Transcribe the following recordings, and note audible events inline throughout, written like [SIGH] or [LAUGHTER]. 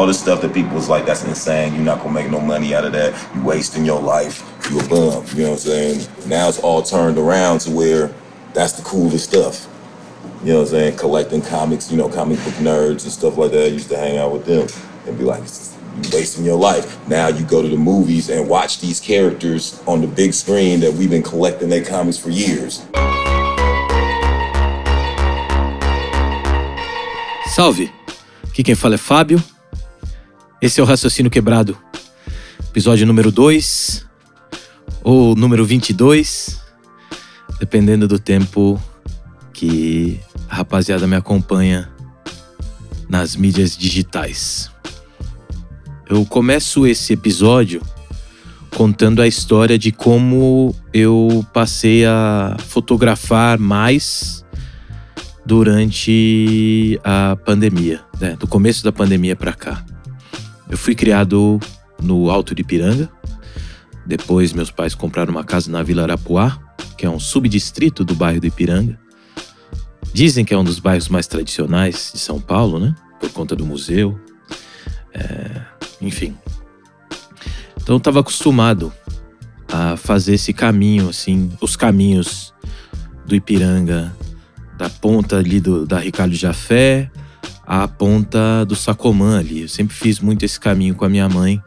all the stuff that people was like, that's insane. You're not gonna make no money out of that. You wasting your life. You a bum. You know what I'm saying? Now it's all turned around to where that's the coolest stuff. You know what I'm saying? Collecting comics, you know, comic book nerds and stuff like that. I used to hang out with them and be like, you wasting your life. Now you go to the movies and watch these characters on the big screen that we've been collecting their comics for years. Salve! Aqui quem fala é Fábio. Esse é o Raciocínio Quebrado, episódio número 2 ou número 22, dependendo do tempo que a rapaziada me acompanha nas mídias digitais. Eu começo esse episódio contando a história de como eu passei a fotografar mais durante a pandemia, né? do começo da pandemia para cá. Eu fui criado no Alto de Piranga. Depois meus pais compraram uma casa na Vila Arapuá, que é um subdistrito do bairro do Ipiranga. Dizem que é um dos bairros mais tradicionais de São Paulo, né? Por conta do museu. É, enfim. Então eu estava acostumado a fazer esse caminho, assim, os caminhos do Ipiranga, da ponta ali do, da Ricardo Jafé à ponta do Sacomã ali. Eu sempre fiz muito esse caminho com a minha mãe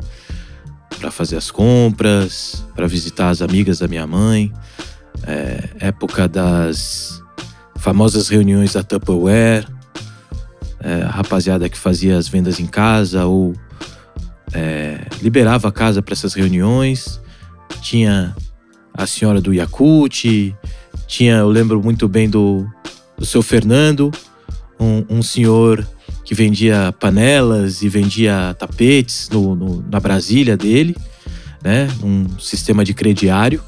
para fazer as compras, para visitar as amigas da minha mãe. É, época das famosas reuniões da Tupperware, é, a rapaziada que fazia as vendas em casa ou é, liberava a casa para essas reuniões. Tinha a senhora do Yakut, tinha, eu lembro muito bem do, do seu Fernando, um, um senhor que vendia panelas e vendia tapetes no, no, na Brasília dele, né? Um sistema de crediário,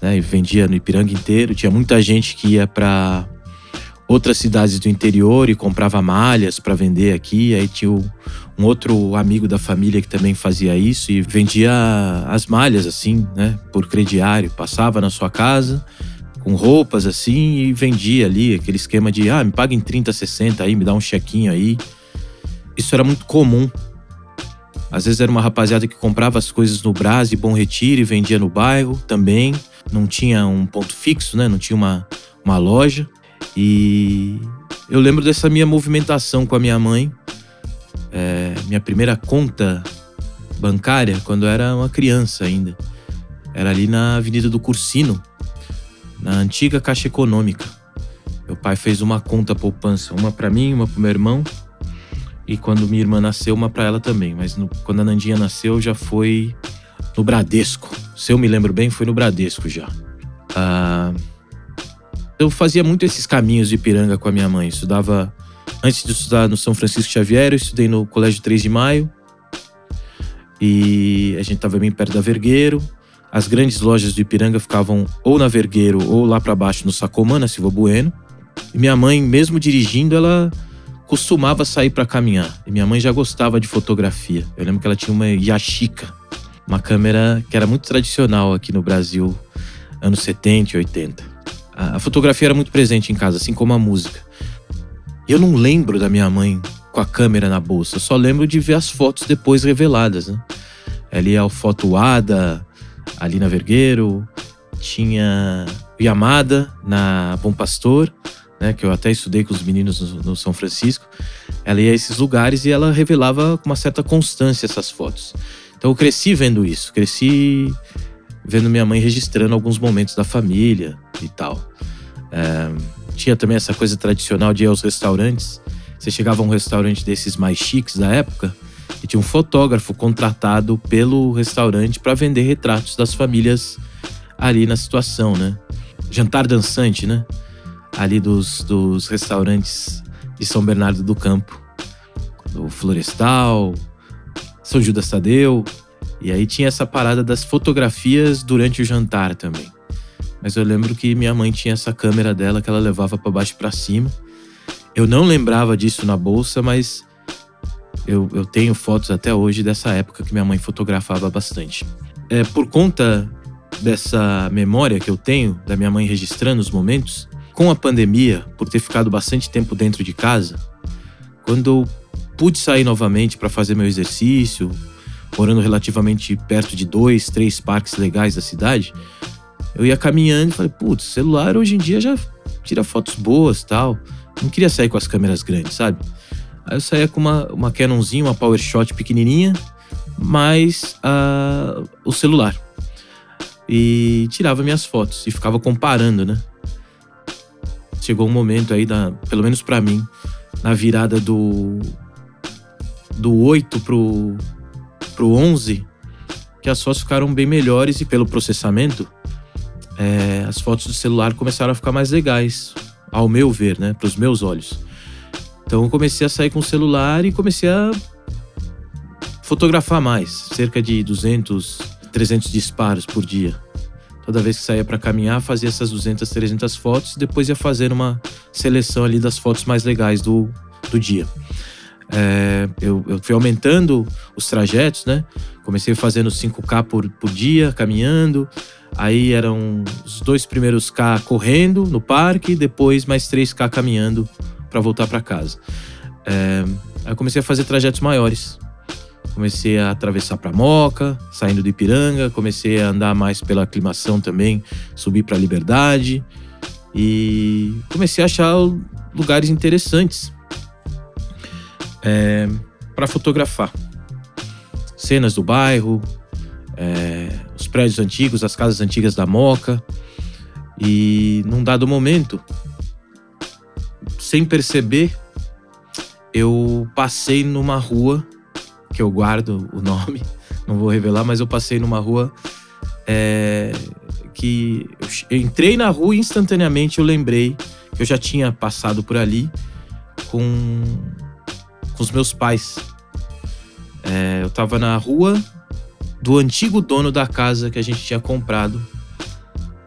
né? E vendia no Ipiranga inteiro. Tinha muita gente que ia para outras cidades do interior e comprava malhas para vender aqui. Aí tinha um outro amigo da família que também fazia isso e vendia as malhas assim, né? Por crediário. Passava na sua casa com roupas assim e vendia ali aquele esquema de ah, me paga em 30, 60 aí, me dá um chequinho aí. Isso era muito comum. Às vezes era uma rapaziada que comprava as coisas no Brás e Bom Retiro e vendia no bairro também. Não tinha um ponto fixo, né? Não tinha uma, uma loja. E eu lembro dessa minha movimentação com a minha mãe. É, minha primeira conta bancária, quando eu era uma criança ainda. Era ali na Avenida do Cursino, na antiga Caixa Econômica. Meu pai fez uma conta poupança, uma para mim, uma pro meu irmão. E quando minha irmã nasceu, uma para ela também. Mas no, quando a Nandinha nasceu, já foi no Bradesco. Se eu me lembro bem, foi no Bradesco já. Ah, eu fazia muito esses caminhos de Piranga com a minha mãe. Estudava. Antes de estudar no São Francisco Xavier, eu estudei no Colégio 3 de Maio. E a gente estava bem perto da Vergueiro. As grandes lojas do Ipiranga ficavam ou na Vergueiro ou lá para baixo no Sacomã, na Silva Bueno. E minha mãe, mesmo dirigindo, ela costumava sair para caminhar. E minha mãe já gostava de fotografia. Eu lembro que ela tinha uma Yashica, uma câmera que era muito tradicional aqui no Brasil, anos 70 e 80. A fotografia era muito presente em casa, assim como a música. Eu não lembro da minha mãe com a câmera na bolsa, só lembro de ver as fotos depois reveladas, né? Ali é a foto Ada, ali na Vergueiro, tinha Yamada na Bom Pastor, né, que eu até estudei com os meninos no, no, São Francisco. Ela ia a esses lugares e ela revelava com uma certa constância essas fotos. Então eu cresci vendo isso, cresci vendo minha mãe registrando alguns momentos da família e tal. É, tinha também essa coisa tradicional de ir aos restaurantes. Você chegava a um restaurante desses mais chiques da época, e tinha um fotógrafo contratado pelo restaurante para vender retratos das famílias ali na situação, né? Jantar dançante, né? Ali dos, dos restaurantes de São Bernardo do Campo. Do Florestal, São Judas Tadeu. E aí tinha essa parada das fotografias durante o jantar também. Mas eu lembro que minha mãe tinha essa câmera dela que ela levava para baixo e para cima. Eu não lembrava disso na bolsa, mas eu, eu tenho fotos até hoje dessa época que minha mãe fotografava bastante. É, por conta dessa memória que eu tenho da minha mãe registrando os momentos, com a pandemia, por ter ficado bastante tempo dentro de casa, quando eu pude sair novamente para fazer meu exercício, morando relativamente perto de dois, três parques legais da cidade, eu ia caminhando e falei, putz, celular hoje em dia já tira fotos boas tal. Não queria sair com as câmeras grandes, sabe? Aí eu saía com uma, uma Canonzinha, uma PowerShot pequenininha, mais uh, o celular. E tirava minhas fotos e ficava comparando, né? Chegou um momento aí, da, pelo menos para mim, na virada do, do 8 pro, pro 11, que as fotos ficaram bem melhores e pelo processamento, é, as fotos do celular começaram a ficar mais legais, ao meu ver, né? Para os meus olhos. Então eu comecei a sair com o celular e comecei a fotografar mais, cerca de 200, 300 disparos por dia. Toda vez que saía para caminhar, fazia essas 200, 300 fotos e depois ia fazer uma seleção ali das fotos mais legais do, do dia. É, eu, eu, fui aumentando os trajetos, né? Comecei fazendo 5K por, por dia, caminhando. Aí eram os dois primeiros K correndo no parque, depois mais 3K caminhando para voltar para casa. É, aí comecei a fazer trajetos maiores. Comecei a atravessar para Moca, saindo do Ipiranga, comecei a andar mais pela aclimação também, subir para Liberdade e comecei a achar lugares interessantes é, para fotografar. Cenas do bairro, é, os prédios antigos, as casas antigas da Moca. E num dado momento, sem perceber, eu passei numa rua, que eu guardo o nome, [LAUGHS] não vou revelar, mas eu passei numa rua é, que eu entrei na rua e instantaneamente eu lembrei que eu já tinha passado por ali com com os meus pais. É, eu tava na rua do antigo dono da casa que a gente tinha comprado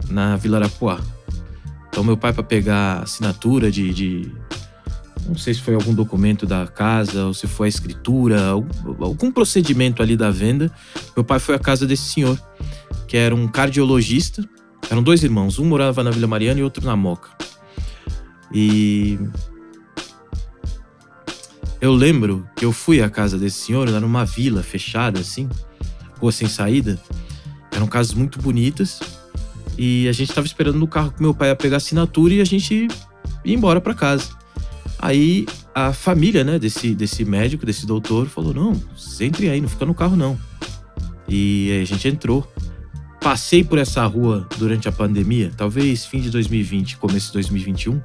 na Vila Arapuá. Então, meu pai, para pegar assinatura de, de, Não sei se foi algum documento da casa ou se foi a escritura, algum procedimento ali da venda. Meu pai foi à casa desse senhor, que era um cardiologista. Eram dois irmãos, um morava na Vila Mariana e outro na Moca. E eu lembro que eu fui à casa desse senhor, era numa vila fechada, assim, rua sem saída. Eram casas muito bonitas. E a gente tava esperando no carro que meu pai ia pegar assinatura e a gente ia embora para casa. Aí a família, né, desse, desse médico, desse doutor, falou: Não, entre aí, não fica no carro não. E a gente entrou. Passei por essa rua durante a pandemia, talvez fim de 2020, começo de 2021.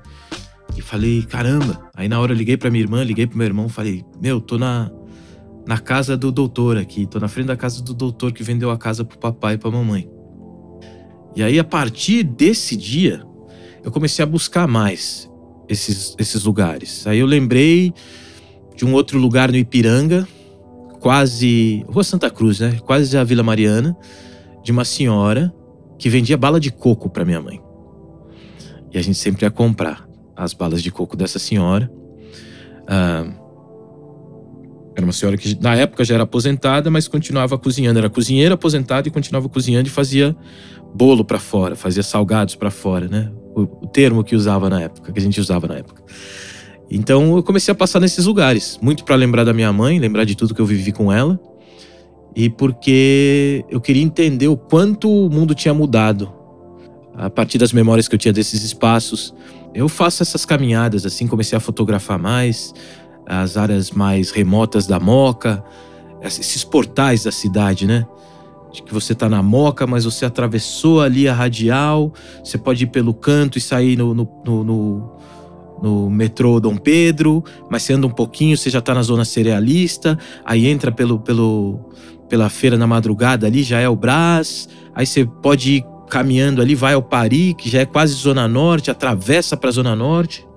E falei, caramba. Aí na hora eu liguei pra minha irmã, liguei pro meu irmão, falei, meu, tô na, na casa do doutor aqui, tô na frente da casa do doutor que vendeu a casa pro papai e pra mamãe. E aí, a partir desse dia, eu comecei a buscar mais esses, esses lugares. Aí eu lembrei de um outro lugar no Ipiranga, quase. Rua Santa Cruz, né? Quase a Vila Mariana, de uma senhora que vendia bala de coco para minha mãe. E a gente sempre ia comprar as balas de coco dessa senhora. Ah, era uma senhora que na época já era aposentada, mas continuava cozinhando. Era cozinheira aposentada e continuava cozinhando e fazia bolo para fora, fazia salgados para fora, né? O, o, termo que usava na época, que a gente usava na época. Então eu comecei a passar nesses lugares, muito para lembrar da minha mãe, lembrar de tudo que eu vivi com ela, e porque eu queria entender o quanto o mundo tinha mudado a partir das memórias que eu tinha desses espaços. Eu faço essas caminhadas assim, comecei a fotografar mais as áreas mais remotas da Moca, esses portais da cidade, né? De que você tá na Moca, mas você atravessou ali a radial, você pode ir pelo canto e sair no, no, no, no, no metrô Dom Pedro, mas você anda um pouquinho, você já tá na zona cerealista, aí entra pelo, pelo, pela feira na madrugada ali, já é o Brás, aí você pode ir caminhando ali, vai ao Pari, que já é quase Zona Norte, atravessa para a Zona Norte,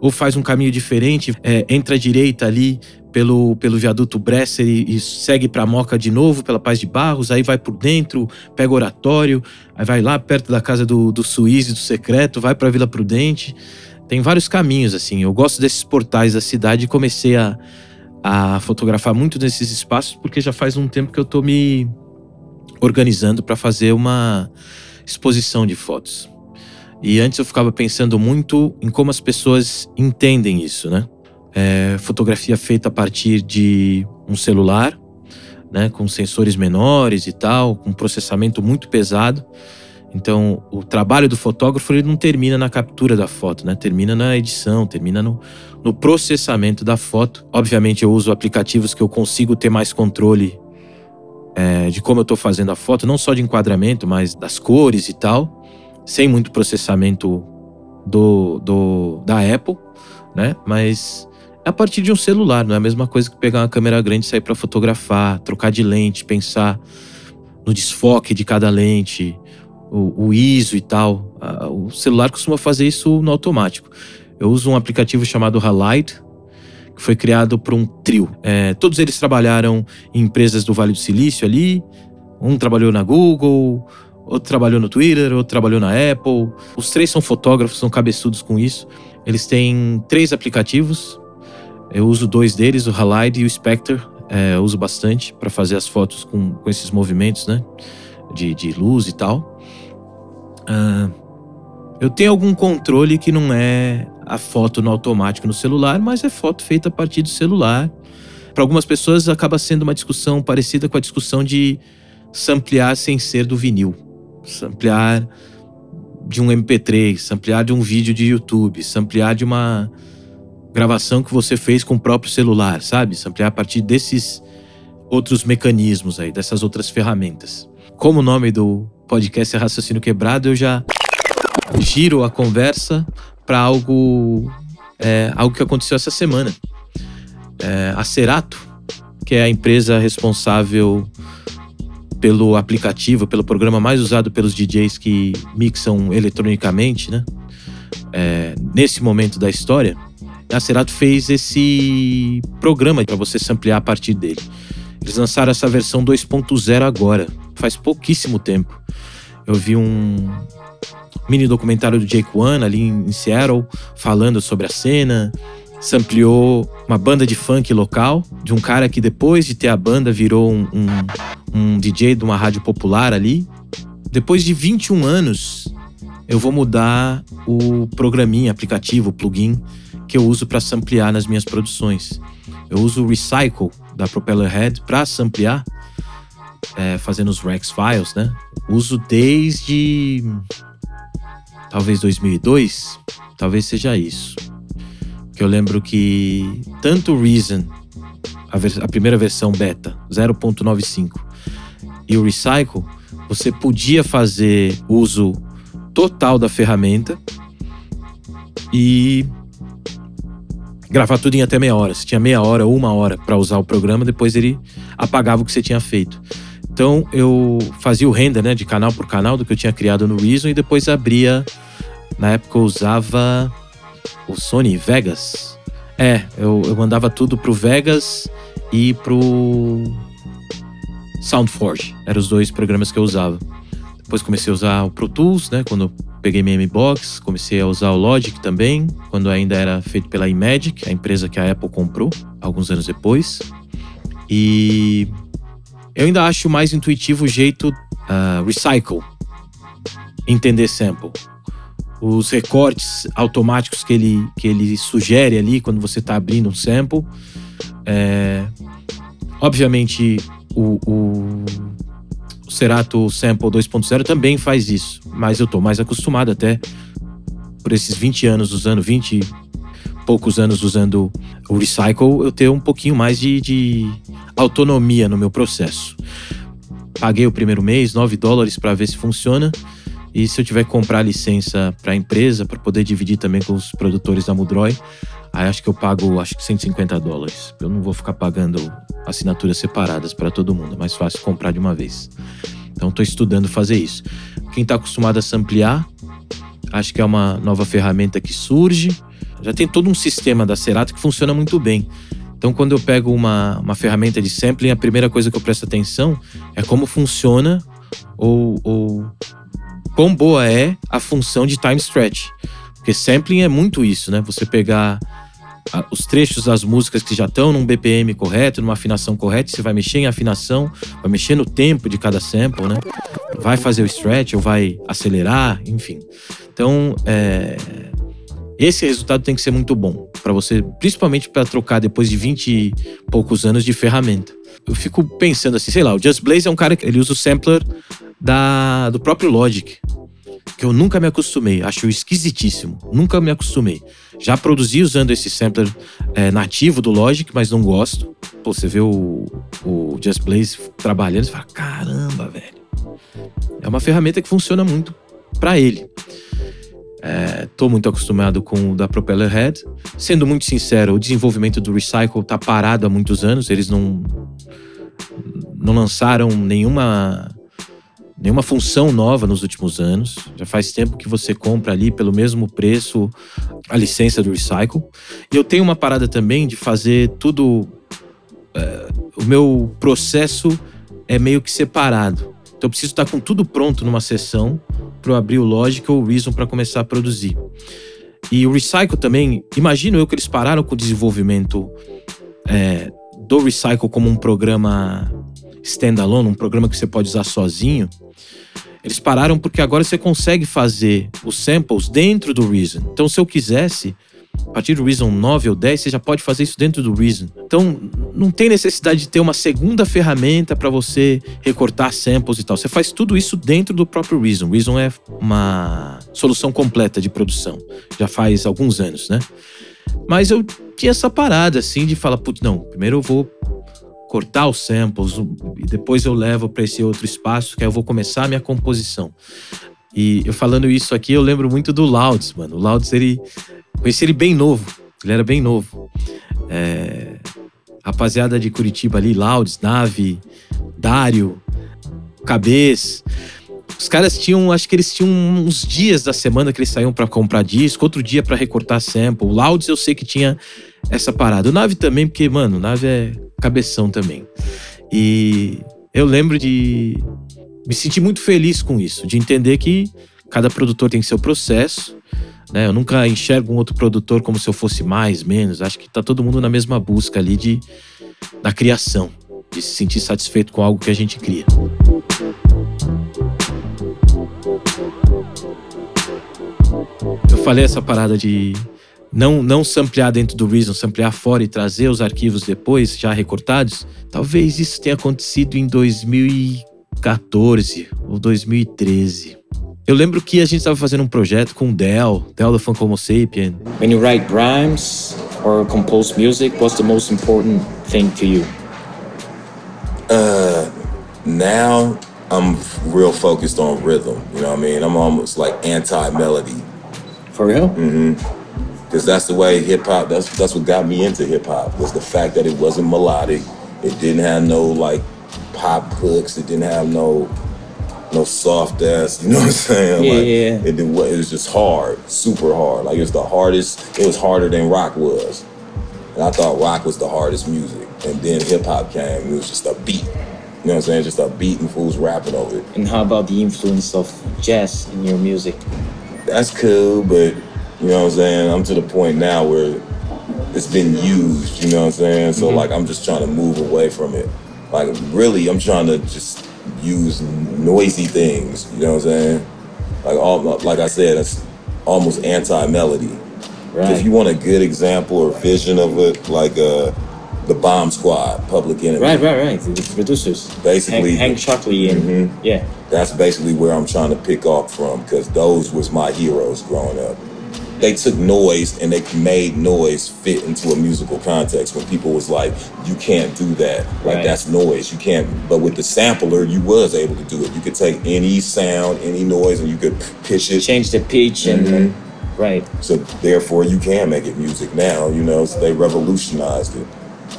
ou faz um caminho diferente, é, entra à direita ali pelo, pelo viaduto Bresser e, e segue para Moca de novo, pela Paz de Barros, aí vai por dentro, pega oratório, aí vai lá perto da casa do, do Suíze, do Secreto, vai para Vila Prudente. Tem vários caminhos, assim. Eu gosto desses portais da cidade e comecei a, a fotografar muito nesses espaços, porque já faz um tempo que eu tô me organizando para fazer uma exposição de fotos. E antes eu ficava pensando muito em como as pessoas entendem isso, né? é, fotografia feita a partir de um celular, né, com sensores menores e tal, com processamento muito pesado. Então, o trabalho do fotógrafo ele não termina na captura da foto, né? Termina na edição, termina no, no processamento da foto. Obviamente, eu uso aplicativos que eu consigo ter mais controle é, de como eu estou fazendo a foto, não só de enquadramento, mas das cores e tal, sem muito processamento do, do da Apple, né? Mas é a partir de um celular, não é a mesma coisa que pegar uma câmera grande e sair para fotografar, trocar de lente, pensar no desfoque de cada lente, o, o ISO e tal. O celular costuma fazer isso no automático. Eu uso um aplicativo chamado Halide, que foi criado por um trio. É, todos eles trabalharam em empresas do Vale do Silício ali. Um trabalhou na Google, outro trabalhou no Twitter, outro trabalhou na Apple. Os três são fotógrafos, são cabeçudos com isso. Eles têm três aplicativos. Eu uso dois deles, o Halide e o Spectre. É, eu uso bastante para fazer as fotos com, com esses movimentos, né? De, de luz e tal. Uh, eu tenho algum controle que não é a foto no automático no celular, mas é foto feita a partir do celular. Para algumas pessoas acaba sendo uma discussão parecida com a discussão de samplear sem ser do vinil. Samplear de um MP3, samplear de um vídeo de YouTube, samplear de uma gravação que você fez com o próprio celular, sabe? Samplear a partir desses outros mecanismos aí, dessas outras ferramentas. Como o nome do podcast Raciocínio Quebrado, eu já giro a conversa para algo, é, algo que aconteceu essa semana. É, a Cerato, que é a empresa responsável pelo aplicativo, pelo programa mais usado pelos DJs que mixam eletronicamente, né? É, nesse momento da história, a Cerato fez esse programa para você ampliar a partir dele. Eles lançaram essa versão 2.0 agora, faz pouquíssimo tempo. Eu vi um mini documentário do Jake One ali em Seattle, falando sobre a cena. Sampleou uma banda de funk local, de um cara que depois de ter a banda virou um, um, um DJ de uma rádio popular ali. Depois de 21 anos, eu vou mudar o programinha, aplicativo, plugin que eu uso para samplear nas minhas produções. Eu uso o Recycle da Propellerhead para samplear é, fazendo os Rex Files, né? Uso desde talvez 2002, talvez seja isso. Que eu lembro que tanto Reason, a, a primeira versão beta 0.95 e o Recycle, você podia fazer uso total da ferramenta e gravar tudo em até meia hora. Você tinha meia hora uma hora para usar o programa, depois ele apagava o que você tinha feito. Então eu fazia o render, né, de canal por canal do que eu tinha criado no Reason e depois abria. Na época eu usava o Sony Vegas. É, eu, eu mandava tudo pro Vegas e pro SoundForge. Eram os dois programas que eu usava. Depois comecei a usar o Pro Tools, né, quando peguei minha M-Box. Comecei a usar o Logic também, quando ainda era feito pela Imagic, a empresa que a Apple comprou alguns anos depois. E eu ainda acho mais intuitivo o jeito uh, recycle, entender sample. Os recortes automáticos que ele, que ele sugere ali quando você está abrindo um sample. É, obviamente, o, o, Cerato Sample 2.0 também faz isso, mas eu estou mais acostumado até por esses 20 anos usando, 20 poucos anos usando o Recycle, eu ter um pouquinho mais de, de autonomia no meu processo. Paguei o primeiro mês, 9 dólares para ver se funciona. E se eu tiver que comprar licença para a empresa, para poder dividir também com os produtores da Mudroy, aí acho que eu pago acho que 150 dólares. Eu não vou ficar pagando assinaturas separadas para todo mundo, é mais fácil comprar de uma vez. Então estou estudando fazer isso. Quem está acostumado a ampliar, acho que é uma nova ferramenta que surge. Já tem todo um sistema da Cerato que funciona muito bem. Então, quando eu pego uma, uma ferramenta de sampling, a primeira coisa que eu presto atenção é como funciona ou, ou quão boa é a função de time stretch. Porque sampling é muito isso, né? Você pegar os trechos das músicas que já estão num BPM correto, numa afinação correta, você vai mexer em afinação, vai mexer no tempo de cada sample, né? Vai fazer o stretch ou vai acelerar, enfim. Então, é, esse resultado tem que ser muito bom para você, principalmente para trocar depois de 20 e poucos anos de ferramenta. Eu fico pensando assim, sei lá, o Just Blaze é um cara que ele usa o sampler da, do próprio Logic, que eu nunca me acostumei, acho esquisitíssimo, nunca me acostumei. Já produzi usando esse sampler é, nativo do Logic, mas não gosto. Pô, você vê o, o Just Blaze trabalhando, você fala, caramba, velho. É uma ferramenta que funciona muito para ele. Estou é, muito acostumado com o da Propeller Head. Sendo muito sincero, o desenvolvimento do Recycle está parado há muitos anos. Eles não, não lançaram nenhuma, nenhuma função nova nos últimos anos. Já faz tempo que você compra ali pelo mesmo preço a licença do Recycle. E eu tenho uma parada também de fazer tudo. É, o meu processo é meio que separado. Então eu preciso estar com tudo pronto numa sessão para eu abrir o Logic ou o Reason para começar a produzir. E o Recycle também, imagino eu que eles pararam com o desenvolvimento é, do Recycle como um programa standalone, um programa que você pode usar sozinho. Eles pararam porque agora você consegue fazer os samples dentro do Reason. Então, se eu quisesse, a partir do Reason 9 ou 10, você já pode fazer isso dentro do Reason. Então, não tem necessidade de ter uma segunda ferramenta para você recortar samples e tal. Você faz tudo isso dentro do próprio Reason. Reason é uma solução completa de produção. Já faz alguns anos, né? Mas eu tinha essa parada, assim, de falar, putz, não, primeiro eu vou cortar os samples e depois eu levo para esse outro espaço que aí eu vou começar a minha composição. E eu falando isso aqui, eu lembro muito do Louds, mano. O Louds, ele Conheci ele bem novo. Ele era bem novo. É, rapaziada de Curitiba ali, Laudes, Nave, Dário, Cabez. Os caras tinham, acho que eles tinham uns dias da semana que eles saíam para comprar disco, outro dia para recortar sample. O Laudes eu sei que tinha essa parada. O Nave também, porque, mano, o Nave é cabeção também. E eu lembro de me sentir muito feliz com isso, de entender que cada produtor tem seu processo né? Eu nunca enxergo um outro produtor como se eu fosse mais, menos. Acho que tá todo mundo na mesma busca ali de, da criação, de se sentir satisfeito com algo que a gente cria. Eu falei essa parada de não, não samplear dentro do Reason, samplear fora e trazer os arquivos depois, já recortados. Talvez isso tenha acontecido em 2014 ou 2013. Eu lembro que a gente estava fazendo um projeto com o Del, Del da Funk Homo Sapien. When you write rhymes or compose music, what's the most important thing to you? Uh, now I'm real focused on rhythm. You know what I mean? I'm almost like anti-melody. For real? Mm-hmm. Because that's the way hip hop. That's that's what got me into hip hop was the fact that it wasn't melodic. It didn't have no like pop hooks. It didn't have no no soft ass. You [LAUGHS] know what I'm saying? Yeah, like, yeah. It, it was just hard, super hard. Like it was the hardest. It was harder than rock was, and I thought rock was the hardest music. And then hip hop came. And it was just a beat. You know what I'm saying? Just a beat and fools rapping over it. And how about the influence of jazz in your music? That's cool, but you know what I'm saying? I'm to the point now where it's been used. You know what I'm saying? So mm-hmm. like I'm just trying to move away from it. Like really, I'm trying to just use noisy things. You know what I'm saying? Like all, like I said, it's almost anti-melody. Right. If you want a good example or vision of it, like uh, the Bomb Squad, Public Enemy. Right, right, right. The producers. Basically, Hank, Hank Shockley and mm-hmm. yeah. That's basically where I'm trying to pick up from because those was my heroes growing up they took noise and they made noise fit into a musical context when people was like you can't do that. Like Right. that's noise. You can't but with the sampler you was able to do it. You could take any sound any noise and you could pitch it. Change the pitch and Mhm. right. so therefore you can make it music now you know so they revolutionized it.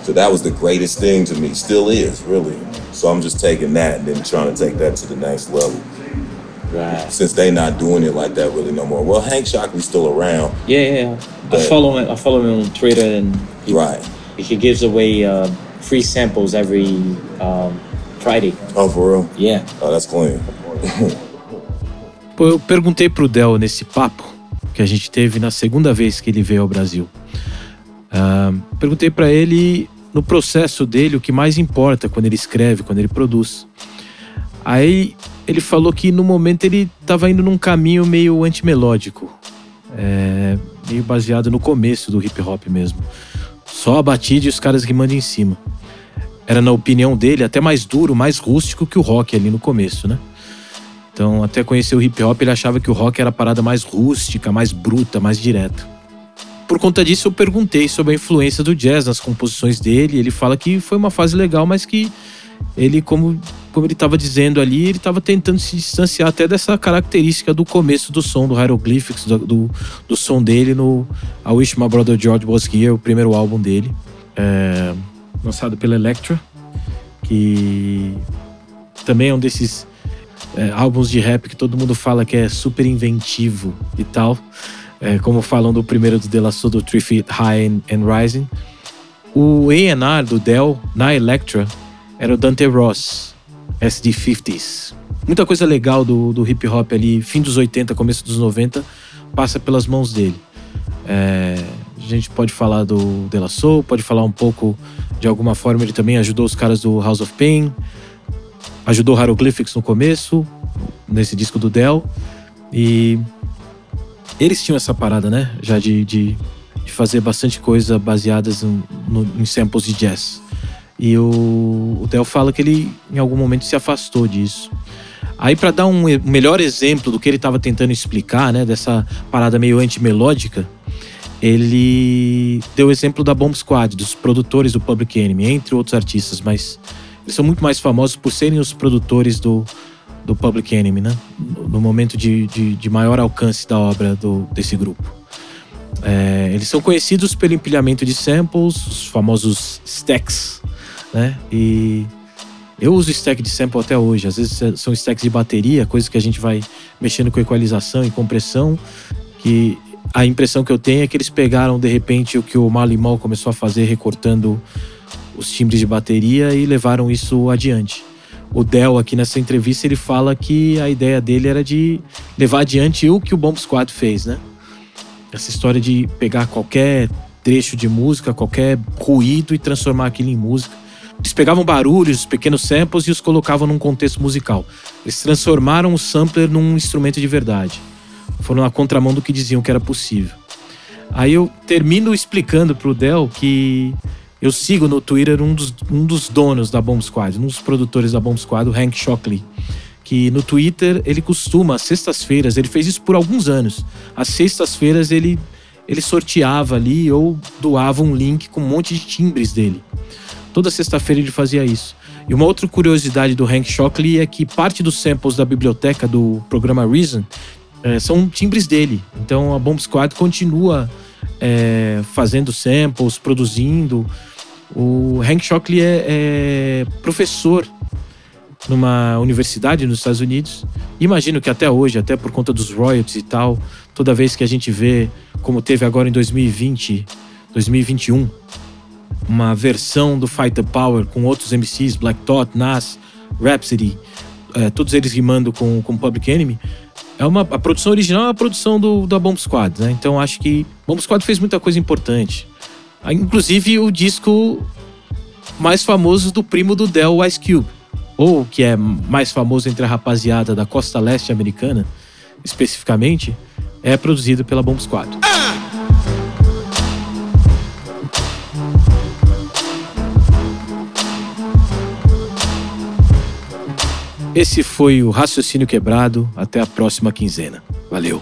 So that was the greatest thing to me. Still is really. So i'm just taking that and then trying to take that to the next level Right. since they not doing it like that really no more well hank shockley's still around Yeah, yeah. I follow him. I follow him on Twitter, and he, right he gives away uh, free samples every um, Friday. oh for real Yeah. Oh, that's clean. [LAUGHS] Pô, eu perguntei pro Del nesse papo que a gente teve na segunda vez que ele veio ao Brasil. Ah, perguntei pra ele no processo dele o que mais importa quando ele escreve, quando ele produz. Aí ele falou que no momento ele estava indo num caminho meio antimelódico. É, meio baseado no começo do hip hop mesmo. Só a batida e os caras rimando em cima. Era, na opinião dele, até mais duro, mais rústico que o rock ali no começo, né? Então, até conhecer o hip hop, ele achava que o rock era a parada mais rústica, mais bruta, mais direta. Por conta disso, eu perguntei sobre a influência do jazz nas composições dele. Ele fala que foi uma fase legal, mas que ele, como, como ele estava dizendo ali, ele estava tentando se distanciar até dessa característica do começo do som do Hieroglyphics, do, do, do som dele no I Wish My Brother George Was Here, o primeiro álbum dele, é, lançado pela Elektra, que também é um desses é, álbuns de rap que todo mundo fala que é super inventivo e tal, é, como falam do primeiro do De La Soul, do Three Feet High and, and Rising. O A&R do Dell na Elektra era o Dante Ross, SD50s. Muita coisa legal do, do hip hop ali, fim dos 80, começo dos 90, passa pelas mãos dele. É, a gente pode falar do De La Soul, pode falar um pouco, de alguma forma, ele também ajudou os caras do House of Pain, ajudou Hieroglyphics no começo, nesse disco do Dell. E eles tinham essa parada, né? Já de, de, de fazer bastante coisa baseadas no, no, em samples de jazz. E o, o fala que ele, em algum momento, se afastou disso. Aí, para dar um melhor exemplo do que ele estava tentando explicar, né, dessa parada meio antimelódica, ele deu o exemplo da Bomb Squad, dos produtores do Public Enemy, entre outros artistas, mas eles são muito mais famosos por serem os produtores do, do Public Enemy, né? No momento de, de, de maior alcance da obra do, desse grupo. É, eles são conhecidos pelo empilhamento de samples, os famosos stacks, né? E eu uso stack de sample até hoje. Às vezes são stacks de bateria, coisas que a gente vai mexendo com equalização e compressão, que a impressão que eu tenho é que eles pegaram de repente o que o Marley Mal começou a fazer recortando os timbres de bateria e levaram isso adiante. O Dell aqui nessa entrevista ele fala que a ideia dele era de levar adiante o que o Bomb Squad fez, né? Essa história de pegar qualquer trecho de música, qualquer ruído e transformar aquilo em música. Eles pegavam barulhos, pequenos samples e os colocavam num contexto musical. Eles transformaram o sampler num instrumento de verdade foram na contramão do que diziam que era possível. Aí eu termino explicando pro Del que eu sigo no Twitter um dos, um dos donos da Bomb Squad, um dos produtores da Bomb Squad, o Hank Shockley. Que no Twitter ele costuma, às sextas-feiras, ele fez isso por alguns anos. Às sextas-feiras ele, ele sorteava ali ou doava um link com um monte de timbres dele. Toda sexta-feira ele fazia isso. E uma outra curiosidade do Hank Shockley é que parte dos samples da biblioteca do programa Reason é, são timbres dele. Então a Bomb Squad continua é, fazendo samples, produzindo. O Hank Shockley é, é, professor numa universidade nos Estados Unidos. Imagino que até hoje, até por conta dos royalties e tal, toda vez que a gente vê, como teve agora em 2020, 2021, uma versão do Fight the Power com outros MCs, Black Thought, Nas, Rhapsody, é, todos eles rimando com, com Public Enemy, é uma, a produção original é a produção do, da Bomb Squad, né? Então acho que Bomb Squad fez muita coisa importante. Ah, inclusive o disco mais famoso do primo do Del, Ice Cube. Ou que é mais famoso entre a rapaziada da costa leste americana, especificamente, é produzido pela Bomb Squad. Esse foi o Raciocínio Quebrado. Até a próxima quinzena. Valeu!